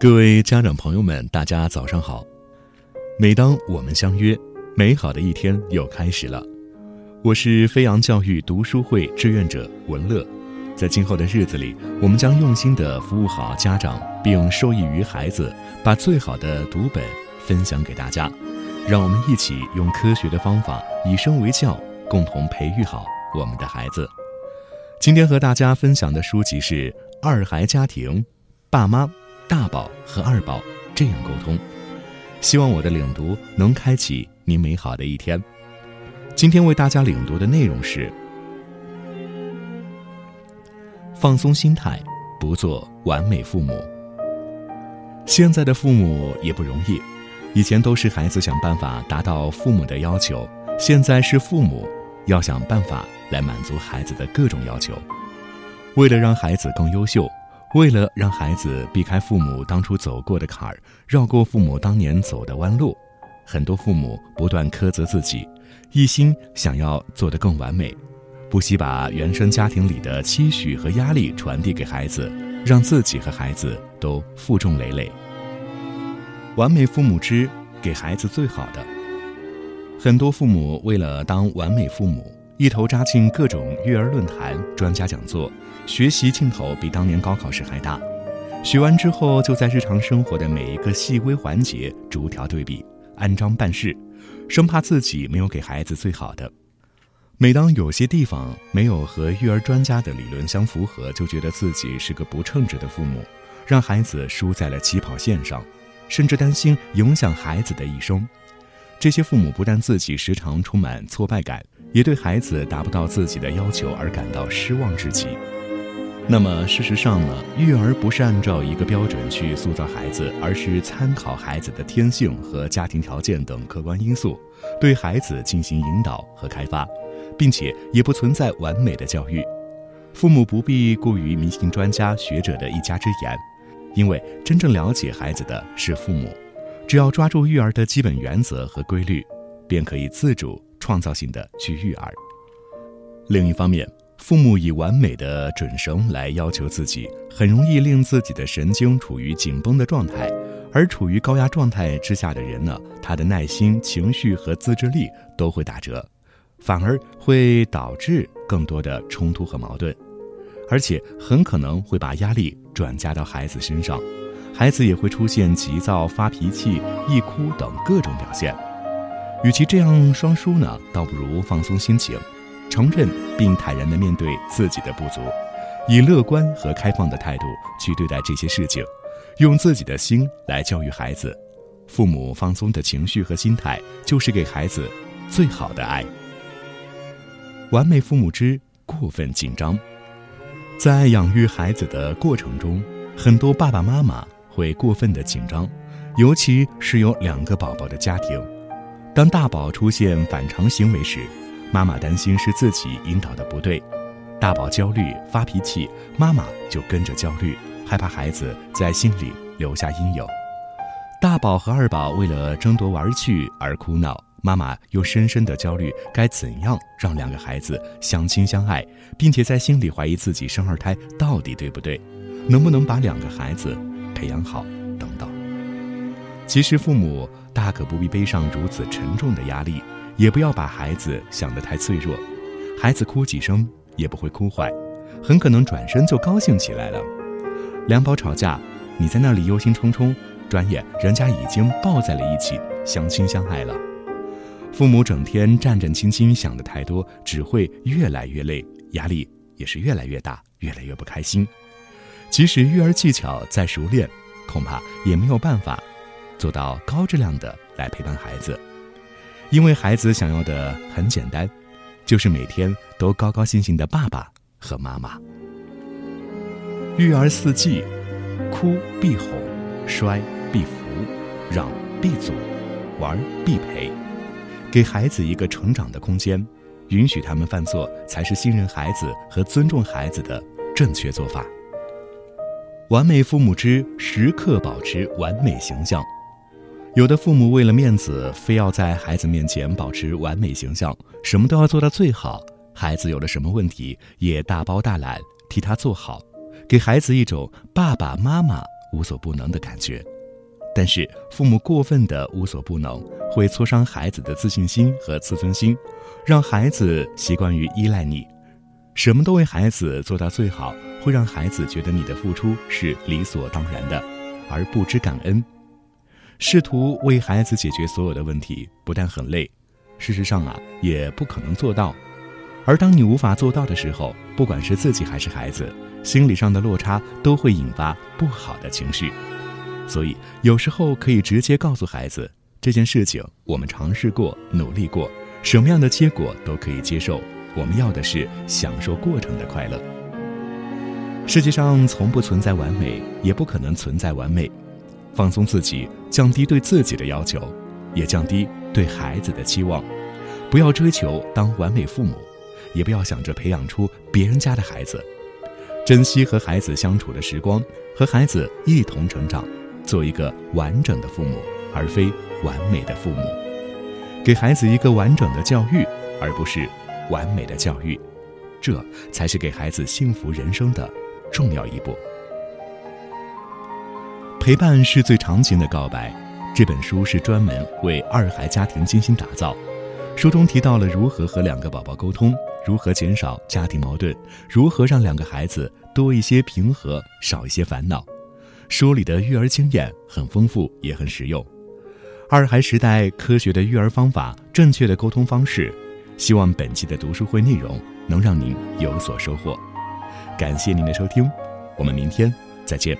各位家长朋友们，大家早上好！每当我们相约，美好的一天又开始了。我是飞扬教育读书会志愿者文乐，在今后的日子里，我们将用心的服务好家长，并受益于孩子，把最好的读本分享给大家。让我们一起用科学的方法，以身为教，共同培育好我们的孩子。今天和大家分享的书籍是《二孩家庭》，爸妈。大宝和二宝这样沟通，希望我的领读能开启您美好的一天。今天为大家领读的内容是：放松心态，不做完美父母。现在的父母也不容易，以前都是孩子想办法达到父母的要求，现在是父母要想办法来满足孩子的各种要求。为了让孩子更优秀。为了让孩子避开父母当初走过的坎儿，绕过父母当年走的弯路，很多父母不断苛责自己，一心想要做得更完美，不惜把原生家庭里的期许和压力传递给孩子，让自己和孩子都负重累累。完美父母之给孩子最好的，很多父母为了当完美父母。一头扎进各种育儿论坛、专家讲座，学习劲头比当年高考时还大。学完之后，就在日常生活的每一个细微环节逐条对比、按章办事，生怕自己没有给孩子最好的。每当有些地方没有和育儿专家的理论相符合，就觉得自己是个不称职的父母，让孩子输在了起跑线上，甚至担心影响孩子的一生。这些父母不但自己时常充满挫败感。也对孩子达不到自己的要求而感到失望至极。那么，事实上呢？育儿不是按照一个标准去塑造孩子，而是参考孩子的天性和家庭条件等客观因素，对孩子进行引导和开发，并且也不存在完美的教育。父母不必过于迷信专家学者的一家之言，因为真正了解孩子的是父母。只要抓住育儿的基本原则和规律，便可以自主。创造性的去育儿。另一方面，父母以完美的准绳来要求自己，很容易令自己的神经处于紧绷的状态，而处于高压状态之下的人呢，他的耐心、情绪和自制力都会打折，反而会导致更多的冲突和矛盾，而且很可能会把压力转嫁到孩子身上，孩子也会出现急躁、发脾气、易哭等各种表现。与其这样双输呢，倒不如放松心情，承认并坦然地面对自己的不足，以乐观和开放的态度去对待这些事情，用自己的心来教育孩子。父母放松的情绪和心态，就是给孩子最好的爱。完美父母之过分紧张，在养育孩子的过程中，很多爸爸妈妈会过分的紧张，尤其是有两个宝宝的家庭。当大宝出现反常行为时，妈妈担心是自己引导的不对，大宝焦虑发脾气，妈妈就跟着焦虑，害怕孩子在心里留下阴影。大宝和二宝为了争夺玩具而哭闹，妈妈又深深的焦虑该怎样让两个孩子相亲相爱，并且在心里怀疑自己生二胎到底对不对，能不能把两个孩子培养好等等。其实父母。大可不必背上如此沉重的压力，也不要把孩子想得太脆弱。孩子哭几声也不会哭坏，很可能转身就高兴起来了。两宝吵架，你在那里忧心忡忡，转眼人家已经抱在了一起，相亲相爱了。父母整天战战兢兢，想的太多，只会越来越累，压力也是越来越大，越来越不开心。即使育儿技巧再熟练，恐怕也没有办法。做到高质量的来陪伴孩子，因为孩子想要的很简单，就是每天都高高兴兴的爸爸和妈妈。育儿四季：哭必哄，摔必扶，让必阻，玩必陪。给孩子一个成长的空间，允许他们犯错，才是信任孩子和尊重孩子的正确做法。完美父母之时刻保持完美形象。有的父母为了面子，非要在孩子面前保持完美形象，什么都要做到最好。孩子有了什么问题，也大包大揽替他做好，给孩子一种爸爸妈妈无所不能的感觉。但是，父母过分的无所不能，会挫伤孩子的自信心和自尊心，让孩子习惯于依赖你，什么都为孩子做到最好，会让孩子觉得你的付出是理所当然的，而不知感恩。试图为孩子解决所有的问题，不但很累，事实上啊，也不可能做到。而当你无法做到的时候，不管是自己还是孩子，心理上的落差都会引发不好的情绪。所以，有时候可以直接告诉孩子这件事情，我们尝试过，努力过，什么样的结果都可以接受。我们要的是享受过程的快乐。世界上从不存在完美，也不可能存在完美。放松自己，降低对自己的要求，也降低对孩子的期望。不要追求当完美父母，也不要想着培养出别人家的孩子。珍惜和孩子相处的时光，和孩子一同成长。做一个完整的父母，而非完美的父母，给孩子一个完整的教育，而不是完美的教育，这才是给孩子幸福人生的重要一步。陪伴是最长情的告白。这本书是专门为二孩家庭精心打造，书中提到了如何和两个宝宝沟通，如何减少家庭矛盾，如何让两个孩子多一些平和，少一些烦恼。书里的育儿经验很丰富，也很实用。二孩时代科学的育儿方法，正确的沟通方式。希望本期的读书会内容能让您有所收获。感谢您的收听，我们明天再见。